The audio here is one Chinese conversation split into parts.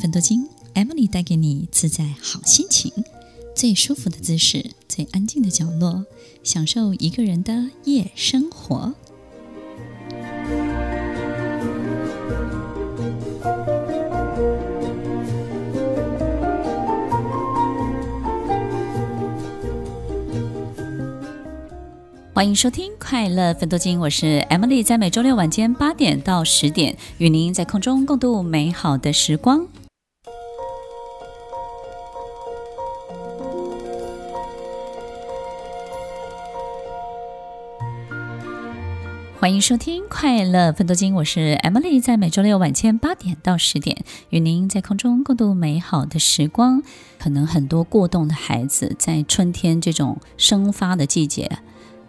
芬多金，Emily 带给你自在好心情，最舒服的姿势，最安静的角落，享受一个人的夜生活。欢迎收听《快乐芬多金》，我是 Emily，在每周六晚间八点到十点，与您在空中共度美好的时光。欢迎收听《快乐芬多精》，我是 Emily，在每周六晚间八点到十点，与您在空中共度美好的时光。可能很多过动的孩子，在春天这种生发的季节。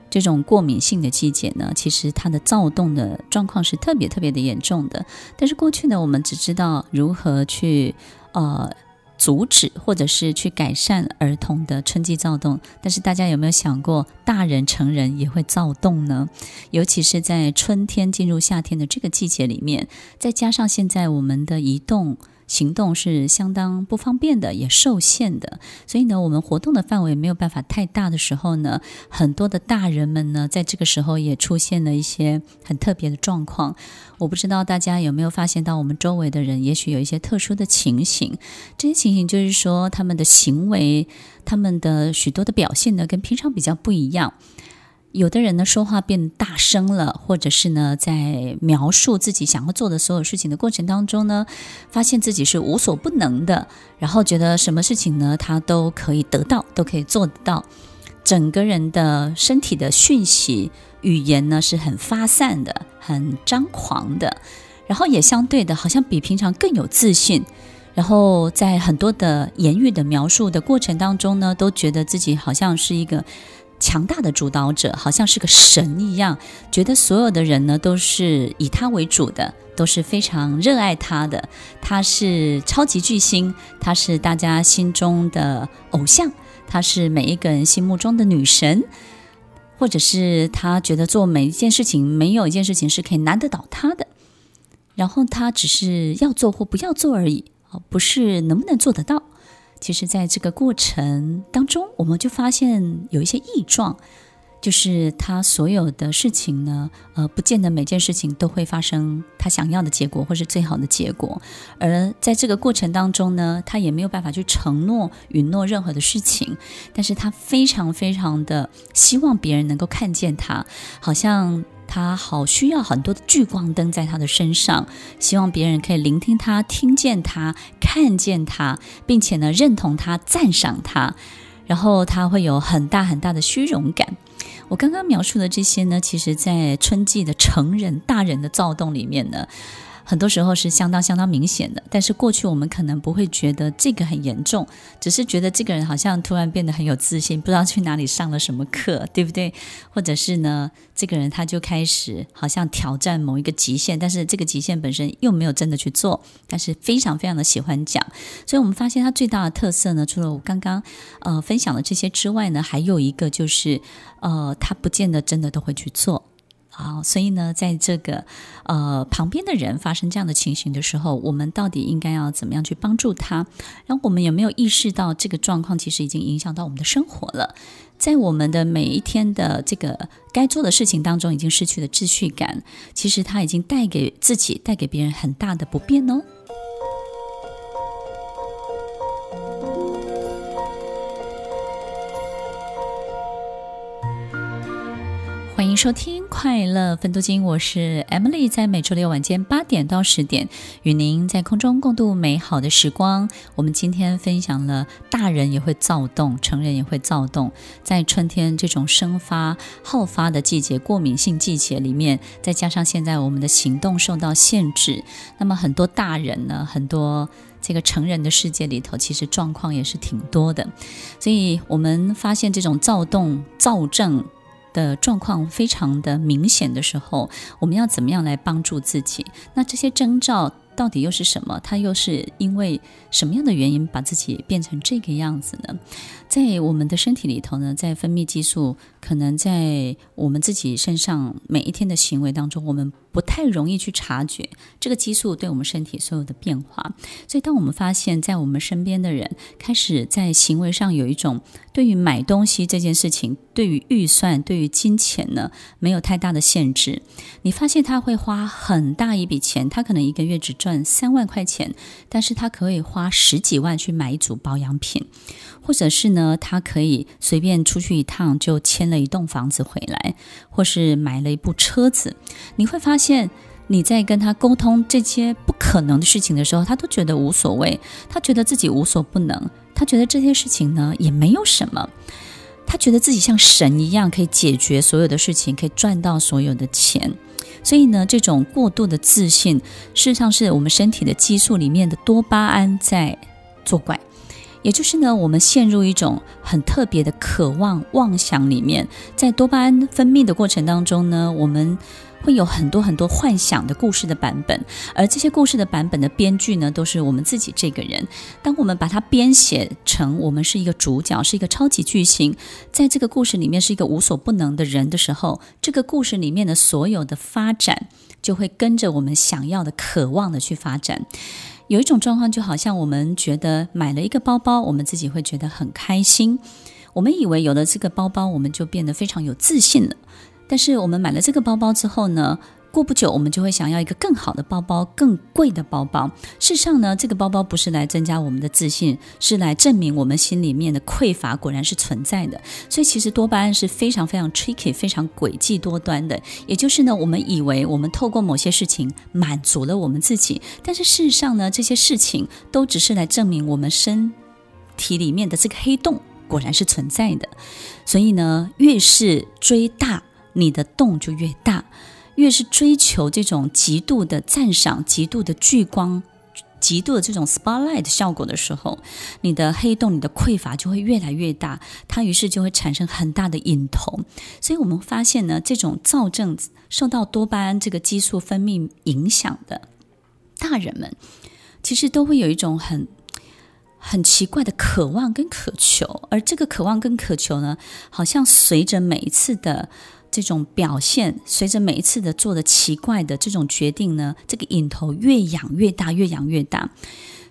这种过敏性的季节呢，其实它的躁动的状况是特别特别的严重的。但是过去呢，我们只知道如何去呃阻止或者是去改善儿童的春季躁动。但是大家有没有想过，大人成人也会躁动呢？尤其是在春天进入夏天的这个季节里面，再加上现在我们的移动。行动是相当不方便的，也受限的，所以呢，我们活动的范围没有办法太大的时候呢，很多的大人们呢，在这个时候也出现了一些很特别的状况。我不知道大家有没有发现到，我们周围的人也许有一些特殊的情形。这些情形就是说，他们的行为，他们的许多的表现呢，跟平常比较不一样。有的人呢，说话变大声了，或者是呢，在描述自己想要做的所有事情的过程当中呢，发现自己是无所不能的，然后觉得什么事情呢，他都可以得到，都可以做得到。整个人的身体的讯息语言呢，是很发散的，很张狂的，然后也相对的，好像比平常更有自信。然后在很多的言语的描述的过程当中呢，都觉得自己好像是一个。强大的主导者，好像是个神一样，觉得所有的人呢都是以他为主的，都是非常热爱他的。他是超级巨星，他是大家心中的偶像，他是每一个人心目中的女神，或者是他觉得做每一件事情，没有一件事情是可以难得倒他的。然后他只是要做或不要做而已，不是能不能做得到。其实，在这个过程当中，我们就发现有一些异状，就是他所有的事情呢，呃，不见得每件事情都会发生他想要的结果，或是最好的结果。而在这个过程当中呢，他也没有办法去承诺、允诺任何的事情，但是他非常非常的希望别人能够看见他，好像。他好需要很多的聚光灯在他的身上，希望别人可以聆听他、听见他、看见他，并且呢认同他、赞赏他，然后他会有很大很大的虚荣感。我刚刚描述的这些呢，其实在春季的成人、大人的躁动里面呢。很多时候是相当相当明显的，但是过去我们可能不会觉得这个很严重，只是觉得这个人好像突然变得很有自信，不知道去哪里上了什么课，对不对？或者是呢，这个人他就开始好像挑战某一个极限，但是这个极限本身又没有真的去做，但是非常非常的喜欢讲。所以我们发现他最大的特色呢，除了我刚刚呃分享的这些之外呢，还有一个就是呃，他不见得真的都会去做。好，所以呢，在这个呃旁边的人发生这样的情形的时候，我们到底应该要怎么样去帮助他？然后我们有没有意识到这个状况其实已经影响到我们的生活了？在我们的每一天的这个该做的事情当中，已经失去了秩序感，其实它已经带给自己、带给别人很大的不便哦。收听《快乐分多金》，我是 Emily，在每周六晚间八点到十点，与您在空中共度美好的时光。我们今天分享了大人也会躁动，成人也会躁动，在春天这种生发好发的季节，过敏性季节里面，再加上现在我们的行动受到限制，那么很多大人呢，很多这个成人的世界里头，其实状况也是挺多的。所以我们发现这种躁动、躁症。的状况非常的明显的时候，我们要怎么样来帮助自己？那这些征兆到底又是什么？它又是因为什么样的原因把自己变成这个样子呢？在我们的身体里头呢，在分泌激素，可能在我们自己身上每一天的行为当中，我们不太容易去察觉这个激素对我们身体所有的变化。所以，当我们发现，在我们身边的人开始在行为上有一种对于买东西这件事情，对于预算、对于金钱呢，没有太大的限制。你发现他会花很大一笔钱，他可能一个月只赚三万块钱，但是他可以花十几万去买一组保养品，或者是呢，他可以随便出去一趟就签了一栋房子回来，或是买了一部车子。你会发现，你在跟他沟通这些不可能的事情的时候，他都觉得无所谓，他觉得自己无所不能，他觉得这些事情呢也没有什么，他觉得自己像神一样可以解决所有的事情，可以赚到所有的钱。所以呢，这种过度的自信，事实上是我们身体的激素里面的多巴胺在作怪。也就是呢，我们陷入一种很特别的渴望妄想里面，在多巴胺分泌的过程当中呢，我们会有很多很多幻想的故事的版本，而这些故事的版本的编剧呢，都是我们自己这个人。当我们把它编写成我们是一个主角，是一个超级巨星，在这个故事里面是一个无所不能的人的时候，这个故事里面的所有的发展就会跟着我们想要的、渴望的去发展。有一种状况，就好像我们觉得买了一个包包，我们自己会觉得很开心。我们以为有了这个包包，我们就变得非常有自信了。但是我们买了这个包包之后呢，过不久，我们就会想要一个更好的包包，更贵的包包。事实上呢，这个包包不是来增加我们的自信，是来证明我们心里面的匮乏果然是存在的。所以，其实多巴胺是非常非常 tricky、非常诡计多端的。也就是呢，我们以为我们透过某些事情满足了我们自己，但是事实上呢，这些事情都只是来证明我们身体里面的这个黑洞果然是存在的。所以呢，越是追大，你的洞就越大。越是追求这种极度的赞赏、极度的聚光、极度的这种 spotlight 效果的时候，你的黑洞、你的匮乏就会越来越大，它于是就会产生很大的瘾头。所以我们发现呢，这种躁症受到多巴胺这个激素分泌影响的大人们，其实都会有一种很很奇怪的渴望跟渴求，而这个渴望跟渴求呢，好像随着每一次的。这种表现，随着每一次的做的奇怪的这种决定呢，这个瘾头越养越大，越养越大。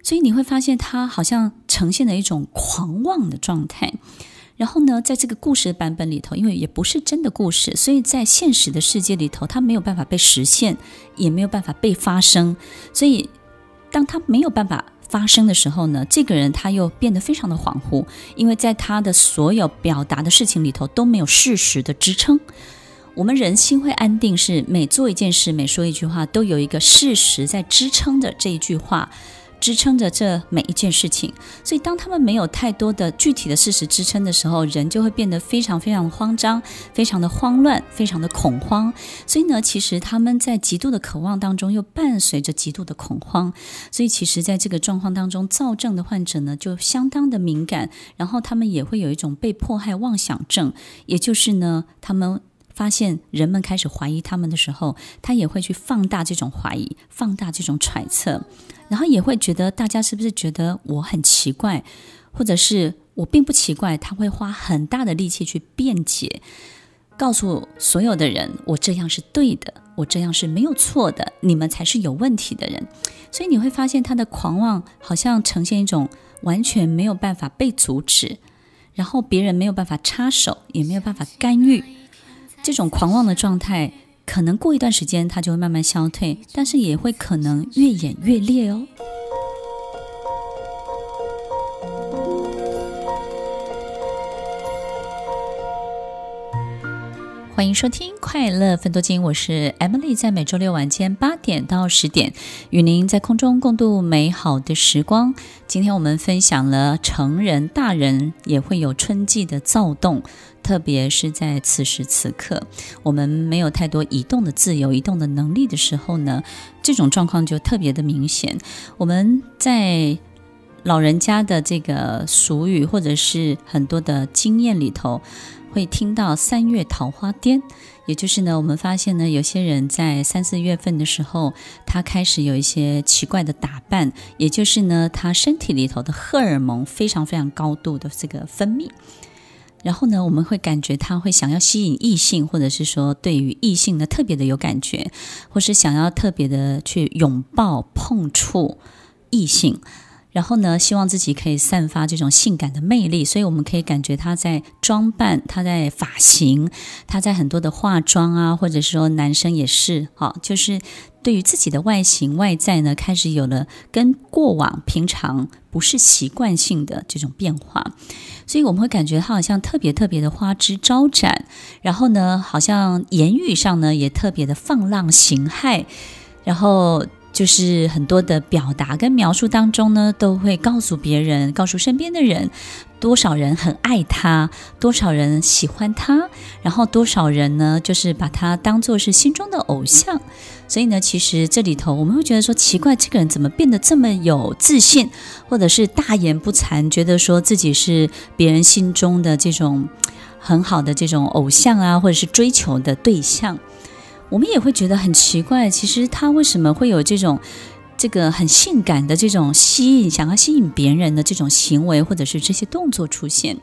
所以你会发现，他好像呈现了一种狂妄的状态。然后呢，在这个故事的版本里头，因为也不是真的故事，所以在现实的世界里头，它没有办法被实现，也没有办法被发生。所以，当他没有办法。发生的时候呢，这个人他又变得非常的恍惚，因为在他的所有表达的事情里头都没有事实的支撑。我们人心会安定，是每做一件事、每说一句话，都有一个事实在支撑着这一句话。支撑着这每一件事情，所以当他们没有太多的具体的事实支撑的时候，人就会变得非常非常慌张，非常的慌乱，非常的恐慌。所以呢，其实他们在极度的渴望当中，又伴随着极度的恐慌。所以其实，在这个状况当中，躁症的患者呢，就相当的敏感，然后他们也会有一种被迫害妄想症，也就是呢，他们。发现人们开始怀疑他们的时候，他也会去放大这种怀疑，放大这种揣测，然后也会觉得大家是不是觉得我很奇怪，或者是我并不奇怪，他会花很大的力气去辩解，告诉所有的人我这样是对的，我这样是没有错的，你们才是有问题的人。所以你会发现他的狂妄好像呈现一种完全没有办法被阻止，然后别人没有办法插手，也没有办法干预。这种狂妄的状态，可能过一段时间它就会慢慢消退，但是也会可能越演越烈哦。欢迎收听《快乐分多金》，我是 Emily，在每周六晚间八点到十点，与您在空中共度美好的时光。今天我们分享了成人、大人也会有春季的躁动。特别是在此时此刻，我们没有太多移动的自由、移动的能力的时候呢，这种状况就特别的明显。我们在老人家的这个俗语或者是很多的经验里头，会听到“三月桃花癫”，也就是呢，我们发现呢，有些人在三四月份的时候，他开始有一些奇怪的打扮，也就是呢，他身体里头的荷尔蒙非常非常高度的这个分泌。然后呢，我们会感觉他会想要吸引异性，或者是说对于异性呢特别的有感觉，或是想要特别的去拥抱、碰触异性。然后呢，希望自己可以散发这种性感的魅力，所以我们可以感觉他在装扮，他在发型，他在很多的化妆啊，或者说男生也是，哈，就是对于自己的外形外在呢，开始有了跟过往平常不是习惯性的这种变化，所以我们会感觉他好像特别特别的花枝招展，然后呢，好像言语上呢也特别的放浪形骸，然后。就是很多的表达跟描述当中呢，都会告诉别人，告诉身边的人，多少人很爱他，多少人喜欢他，然后多少人呢，就是把他当做是心中的偶像。所以呢，其实这里头我们会觉得说，奇怪，这个人怎么变得这么有自信，或者是大言不惭，觉得说自己是别人心中的这种很好的这种偶像啊，或者是追求的对象。我们也会觉得很奇怪，其实他为什么会有这种这个很性感的这种吸引，想要吸引别人的这种行为，或者是这些动作出现？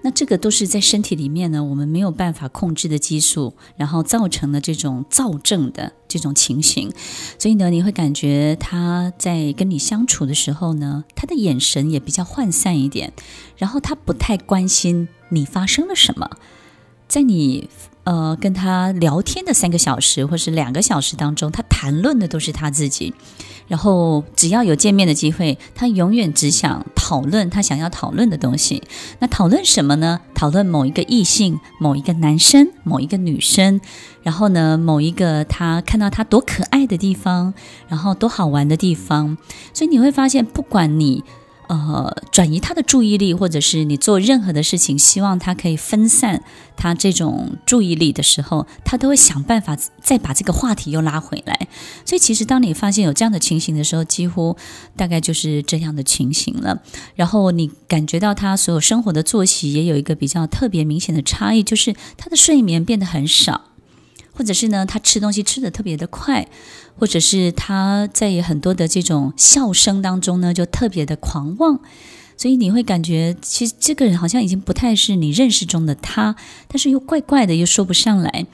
那这个都是在身体里面呢，我们没有办法控制的激素，然后造成的这种躁症的这种情形。所以呢，你会感觉他在跟你相处的时候呢，他的眼神也比较涣散一点，然后他不太关心你发生了什么，在你。呃，跟他聊天的三个小时或是两个小时当中，他谈论的都是他自己。然后只要有见面的机会，他永远只想讨论他想要讨论的东西。那讨论什么呢？讨论某一个异性、某一个男生、某一个女生。然后呢，某一个他看到他多可爱的地方，然后多好玩的地方。所以你会发现，不管你。呃，转移他的注意力，或者是你做任何的事情，希望他可以分散他这种注意力的时候，他都会想办法再把这个话题又拉回来。所以，其实当你发现有这样的情形的时候，几乎大概就是这样的情形了。然后你感觉到他所有生活的作息也有一个比较特别明显的差异，就是他的睡眠变得很少。或者是呢，他吃东西吃得特别的快，或者是他在很多的这种笑声当中呢，就特别的狂妄，所以你会感觉，其实这个人好像已经不太是你认识中的他，但是又怪怪的，又说不上来。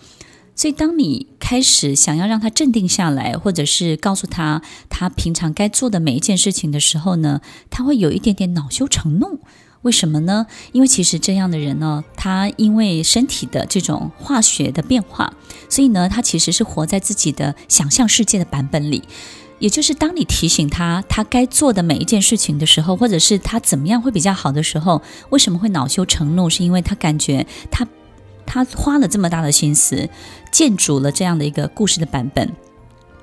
所以当你开始想要让他镇定下来，或者是告诉他他平常该做的每一件事情的时候呢，他会有一点点恼羞成怒。为什么呢？因为其实这样的人呢，他因为身体的这种化学的变化，所以呢，他其实是活在自己的想象世界的版本里。也就是当你提醒他他该做的每一件事情的时候，或者是他怎么样会比较好的时候，为什么会恼羞成怒？是因为他感觉他他花了这么大的心思建筑了这样的一个故事的版本，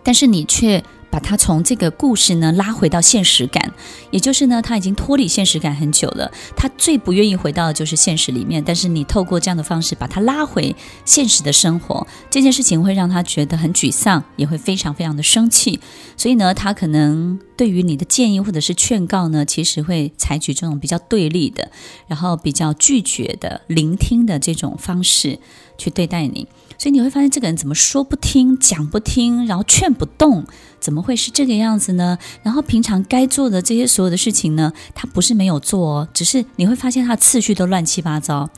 但是你却。把他从这个故事呢拉回到现实感，也就是呢，他已经脱离现实感很久了。他最不愿意回到的就是现实里面。但是你透过这样的方式把他拉回现实的生活，这件事情会让他觉得很沮丧，也会非常非常的生气。所以呢，他可能对于你的建议或者是劝告呢，其实会采取这种比较对立的，然后比较拒绝的、聆听的这种方式去对待你。所以你会发现这个人怎么说不听、讲不听，然后劝不动。怎么会是这个样子呢？然后平常该做的这些所有的事情呢，他不是没有做哦，只是你会发现他的次序都乱七八糟。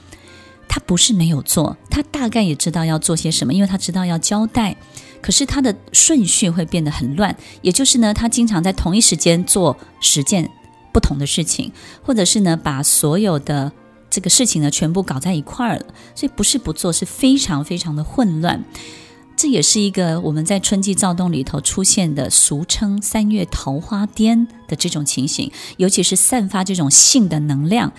他不是没有做，他大概也知道要做些什么，因为他知道要交代。可是他的顺序会变得很乱，也就是呢，他经常在同一时间做十件不同的事情，或者是呢，把所有的这个事情呢全部搞在一块儿了。所以不是不做，是非常非常的混乱。这也是一个我们在春季躁动里头出现的，俗称“三月桃花癫”的这种情形，尤其是散发这种性的能量、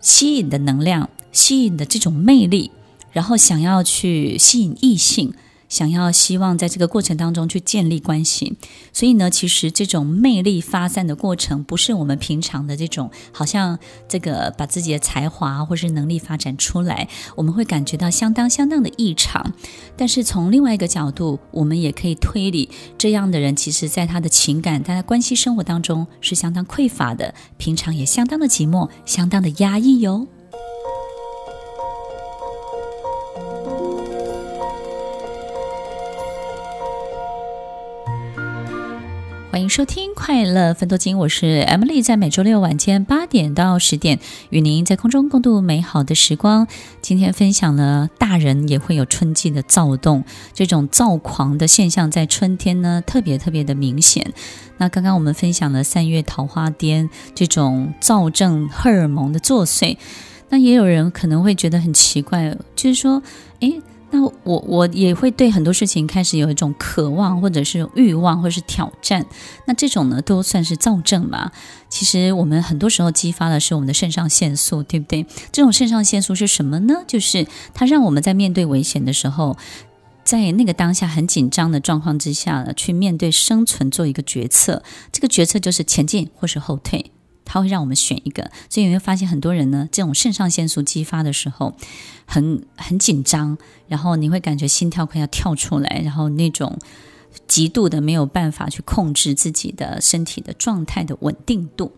吸引的能量、吸引的这种魅力，然后想要去吸引异性。想要希望在这个过程当中去建立关系，所以呢，其实这种魅力发散的过程，不是我们平常的这种，好像这个把自己的才华或是能力发展出来，我们会感觉到相当相当的异常。但是从另外一个角度，我们也可以推理，这样的人其实在他的情感、他的关系生活当中是相当匮乏的，平常也相当的寂寞，相当的压抑哟。欢迎收听《快乐分多金》，我是 Emily，在每周六晚间八点到十点，与您在空中共度美好的时光。今天分享了大人也会有春季的躁动，这种躁狂的现象在春天呢特别特别的明显。那刚刚我们分享了三月桃花癫这种躁症荷尔蒙的作祟，那也有人可能会觉得很奇怪，就是说，诶。那我我也会对很多事情开始有一种渴望，或者是欲望，或者是挑战。那这种呢，都算是躁症吧？其实我们很多时候激发的是我们的肾上腺素，对不对？这种肾上腺素是什么呢？就是它让我们在面对危险的时候，在那个当下很紧张的状况之下呢，去面对生存做一个决策。这个决策就是前进或是后退。他会让我们选一个，所以你会发现很多人呢，这种肾上腺素激发的时候很很紧张，然后你会感觉心跳快要跳出来，然后那种极度的没有办法去控制自己的身体的状态的稳定度。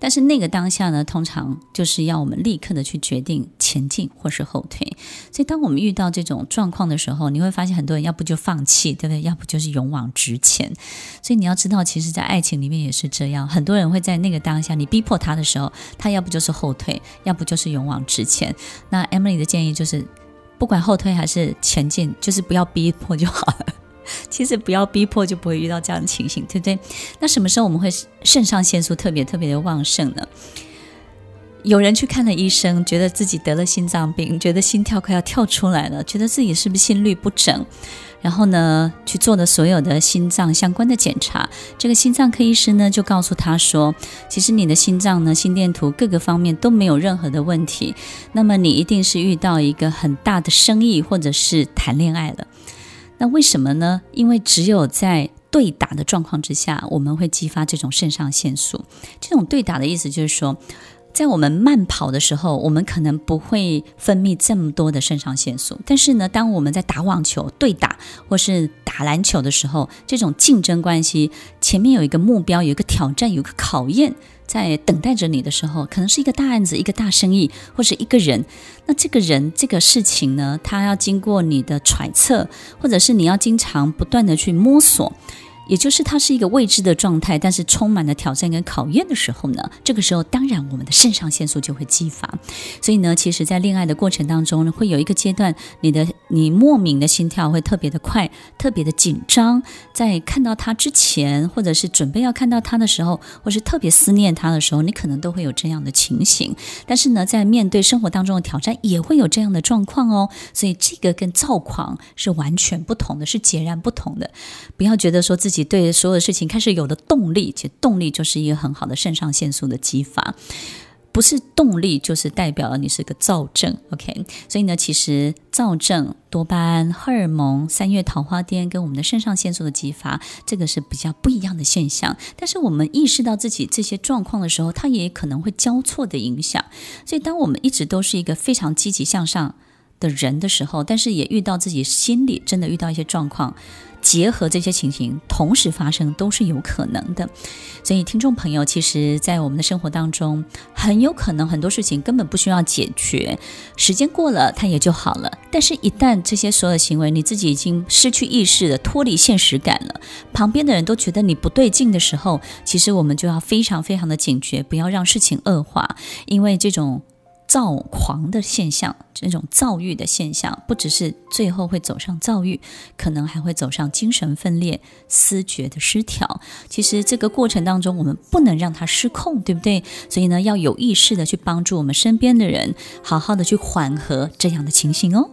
但是那个当下呢，通常就是要我们立刻的去决定前进或是后退。所以当我们遇到这种状况的时候，你会发现很多人要不就放弃，对不对？要不就是勇往直前。所以你要知道，其实，在爱情里面也是这样，很多人会在那个当下，你逼迫他的时候，他要不就是后退，要不就是勇往直前。那 Emily 的建议就是，不管后退还是前进，就是不要逼迫就好了。其实不要逼迫，就不会遇到这样的情形，对不对？那什么时候我们会肾上腺素特别特别的旺盛呢？有人去看了医生，觉得自己得了心脏病，觉得心跳快要跳出来了，觉得自己是不是心律不整？然后呢，去做了所有的心脏相关的检查。这个心脏科医师呢，就告诉他说，其实你的心脏呢，心电图各个方面都没有任何的问题。那么你一定是遇到一个很大的生意，或者是谈恋爱了。那为什么呢？因为只有在对打的状况之下，我们会激发这种肾上腺素。这种对打的意思就是说，在我们慢跑的时候，我们可能不会分泌这么多的肾上腺素。但是呢，当我们在打网球对打或是打篮球的时候，这种竞争关系，前面有一个目标，有一个挑战，有一个考验。在等待着你的时候，可能是一个大案子、一个大生意，或者一个人。那这个人、这个事情呢，他要经过你的揣测，或者是你要经常不断的去摸索。也就是它是一个未知的状态，但是充满了挑战跟考验的时候呢，这个时候当然我们的肾上腺素就会激发。所以呢，其实，在恋爱的过程当中呢，会有一个阶段，你的你莫名的心跳会特别的快，特别的紧张。在看到他之前，或者是准备要看到他的时候，或是特别思念他的时候，你可能都会有这样的情形。但是呢，在面对生活当中的挑战，也会有这样的状况哦。所以这个跟躁狂是完全不同的，是截然不同的。不要觉得说自己。对所有的事情开始有了动力，其动力就是一个很好的肾上腺素的激发，不是动力就是代表了你是个躁症。OK，所以呢，其实躁症、多巴胺、荷尔蒙、三月桃花癫跟我们的肾上腺素的激发，这个是比较不一样的现象。但是我们意识到自己这些状况的时候，它也可能会交错的影响。所以，当我们一直都是一个非常积极向上的人的时候，但是也遇到自己心里真的遇到一些状况。结合这些情形同时发生都是有可能的，所以听众朋友，其实，在我们的生活当中，很有可能很多事情根本不需要解决，时间过了它也就好了。但是，一旦这些所有行为你自己已经失去意识了，脱离现实感了，旁边的人都觉得你不对劲的时候，其实我们就要非常非常的警觉，不要让事情恶化，因为这种。躁狂的现象，这种躁郁的现象，不只是最后会走上躁郁，可能还会走上精神分裂、思觉的失调。其实这个过程当中，我们不能让它失控，对不对？所以呢，要有意识的去帮助我们身边的人，好好的去缓和这样的情形哦。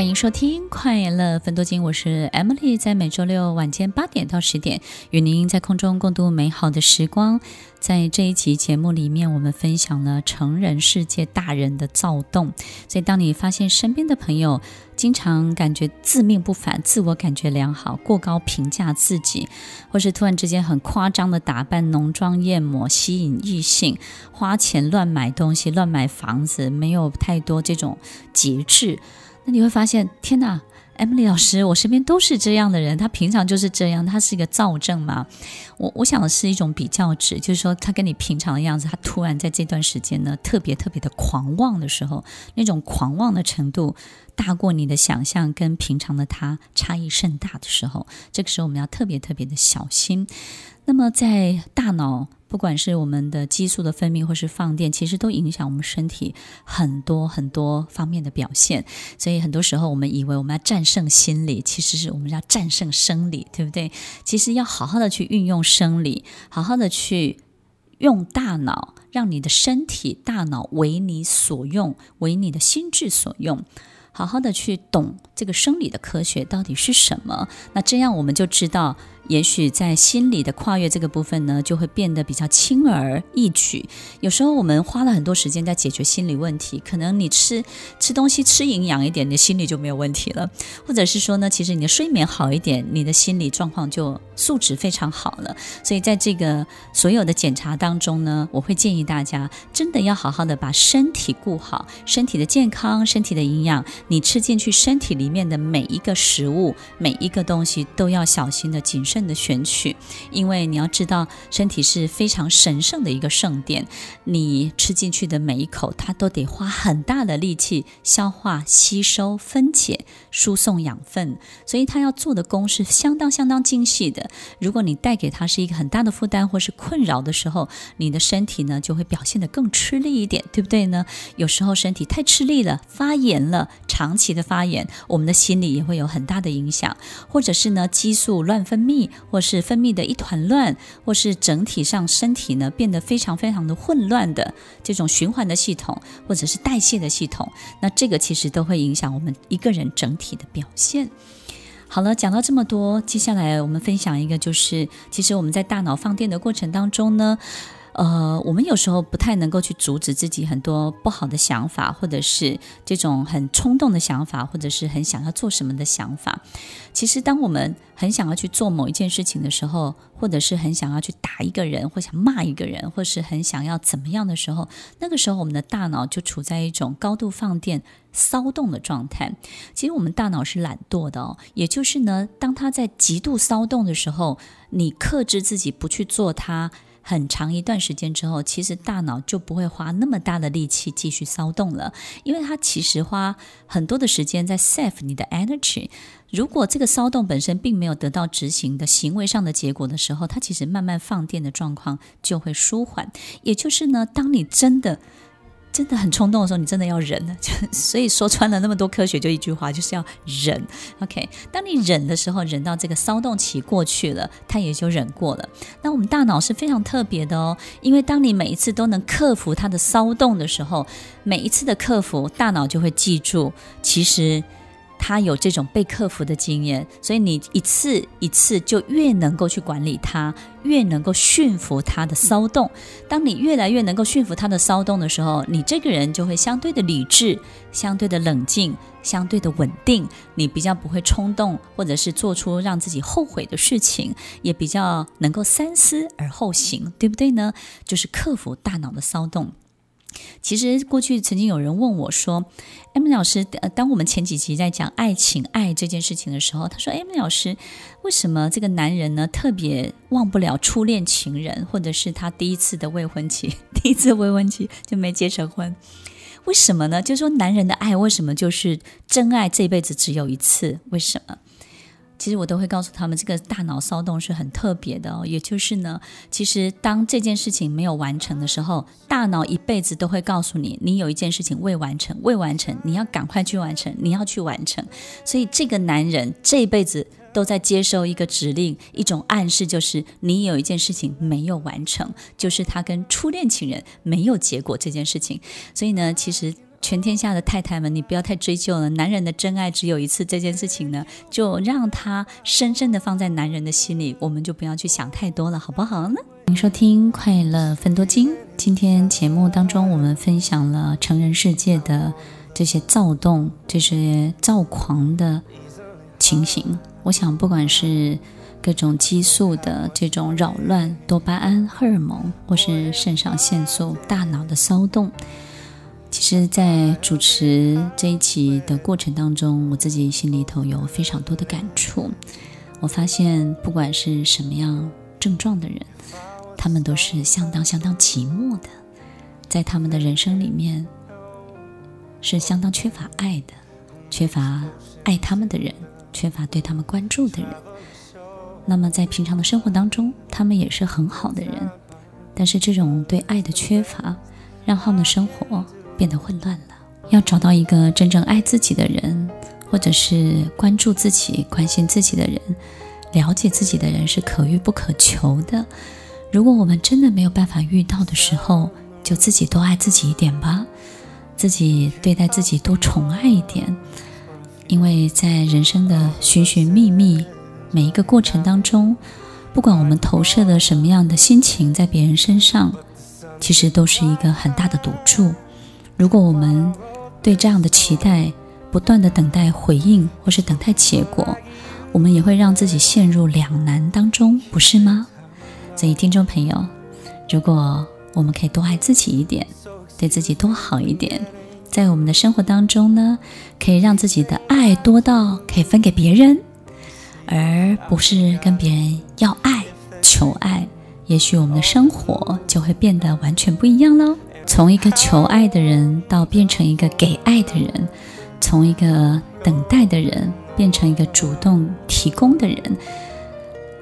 欢迎收听《快乐分多金》，我是 Emily，在每周六晚间八点到十点，与您在空中共度美好的时光。在这一集节目里面，我们分享了成人世界大人的躁动。所以，当你发现身边的朋友经常感觉自命不凡、自我感觉良好、过高评价自己，或是突然之间很夸张的打扮、浓妆艳抹、吸引异性、花钱乱买东西、乱买房子，没有太多这种节制。你会发现，天哪，Emily 老师，我身边都是这样的人，他平常就是这样，他是一个躁症嘛。我我想的是一种比较值，就是说他跟你平常的样子，他突然在这段时间呢，特别特别的狂妄的时候，那种狂妄的程度大过你的想象，跟平常的他差异甚大的时候，这个时候我们要特别特别的小心。那么在大脑。不管是我们的激素的分泌，或是放电，其实都影响我们身体很多很多方面的表现。所以很多时候，我们以为我们要战胜心理，其实是我们要战胜生理，对不对？其实要好好的去运用生理，好好的去用大脑，让你的身体、大脑为你所用，为你的心智所用。好好的去懂这个生理的科学到底是什么，那这样我们就知道。也许在心理的跨越这个部分呢，就会变得比较轻而易举。有时候我们花了很多时间在解决心理问题，可能你吃吃东西吃营养一点，你的心理就没有问题了；或者是说呢，其实你的睡眠好一点，你的心理状况就素质非常好了。所以在这个所有的检查当中呢，我会建议大家真的要好好的把身体顾好，身体的健康、身体的营养，你吃进去身体里面的每一个食物、每一个东西都要小心的谨慎的选取，因为你要知道，身体是非常神圣的一个圣殿。你吃进去的每一口，它都得花很大的力气消化、吸收、分解、输送养分，所以它要做的功是相当相当精细的。如果你带给它是一个很大的负担或是困扰的时候，你的身体呢就会表现得更吃力一点，对不对呢？有时候身体太吃力了，发炎了，长期的发炎，我们的心理也会有很大的影响，或者是呢激素乱分泌。或是分泌的一团乱，或是整体上身体呢变得非常非常的混乱的这种循环的系统，或者是代谢的系统，那这个其实都会影响我们一个人整体的表现。好了，讲到这么多，接下来我们分享一个，就是其实我们在大脑放电的过程当中呢。呃，我们有时候不太能够去阻止自己很多不好的想法，或者是这种很冲动的想法，或者是很想要做什么的想法。其实，当我们很想要去做某一件事情的时候，或者是很想要去打一个人，或想骂一个人，或是很想要怎么样的时候，那个时候我们的大脑就处在一种高度放电、骚动的状态。其实，我们大脑是懒惰的哦，也就是呢，当它在极度骚动的时候，你克制自己不去做它。很长一段时间之后，其实大脑就不会花那么大的力气继续骚动了，因为它其实花很多的时间在 save 你的 energy。如果这个骚动本身并没有得到执行的行为上的结果的时候，它其实慢慢放电的状况就会舒缓。也就是呢，当你真的。真的很冲动的时候，你真的要忍。所以说穿了那么多科学，就一句话，就是要忍。OK，当你忍的时候，忍到这个骚动期过去了，他也就忍过了。那我们大脑是非常特别的哦，因为当你每一次都能克服它的骚动的时候，每一次的克服，大脑就会记住，其实。他有这种被克服的经验，所以你一次一次就越能够去管理他，越能够驯服他的骚动。当你越来越能够驯服他的骚动的时候，你这个人就会相对的理智，相对的冷静，相对的稳定。你比较不会冲动，或者是做出让自己后悔的事情，也比较能够三思而后行，对不对呢？就是克服大脑的骚动。其实过去曾经有人问我说：“M 老师，呃，当我们前几集在讲爱情爱这件事情的时候，他说：‘M 老师，为什么这个男人呢特别忘不了初恋情人，或者是他第一次的未婚妻，第一次未婚妻就没结成婚？为什么呢？就是说男人的爱为什么就是真爱这辈子只有一次？为什么？’”其实我都会告诉他们，这个大脑骚动是很特别的哦。也就是呢，其实当这件事情没有完成的时候，大脑一辈子都会告诉你，你有一件事情未完成，未完成，你要赶快去完成，你要去完成。所以这个男人这一辈子都在接受一个指令，一种暗示，就是你有一件事情没有完成，就是他跟初恋情人没有结果这件事情。所以呢，其实。全天下的太太们，你不要太追究了。男人的真爱只有一次，这件事情呢，就让他深深的放在男人的心里，我们就不要去想太多了，好不好呢？欢迎收听《快乐分多金》。今天节目当中，我们分享了成人世界的这些躁动、这些躁狂的情形。我想，不管是各种激素的这种扰乱、多巴胺、荷尔蒙，或是肾上腺素、大脑的骚动。其实，在主持这一期的过程当中，我自己心里头有非常多的感触。我发现，不管是什么样症状的人，他们都是相当相当寂寞的，在他们的人生里面，是相当缺乏爱的，缺乏爱他们的人，缺乏对他们关注的人。那么，在平常的生活当中，他们也是很好的人，但是这种对爱的缺乏，让他们的生活变得混乱了。要找到一个真正爱自己的人，或者是关注自己、关心自己的人，了解自己的人，是可遇不可求的。如果我们真的没有办法遇到的时候，就自己多爱自己一点吧，自己对待自己多宠爱一点，因为在人生的寻寻觅觅每一个过程当中，不管我们投射的什么样的心情在别人身上，其实都是一个很大的赌注。如果我们对这样的期待不断的等待回应，或是等待结果，我们也会让自己陷入两难当中，不是吗？所以，听众朋友，如果我们可以多爱自己一点，对自己多好一点，在我们的生活当中呢，可以让自己的爱多到可以分给别人，而不是跟别人要爱、求爱，也许我们的生活就会变得完全不一样喽。从一个求爱的人到变成一个给爱的人，从一个等待的人变成一个主动提供的人，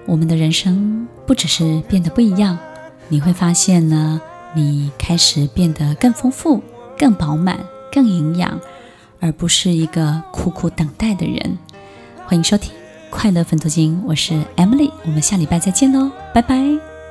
我们的人生不只是变得不一样，你会发现呢，你开始变得更丰富、更饱满、更营养，而不是一个苦苦等待的人。欢迎收听《快乐分多金》，我是 Emily，我们下礼拜再见喽，拜拜。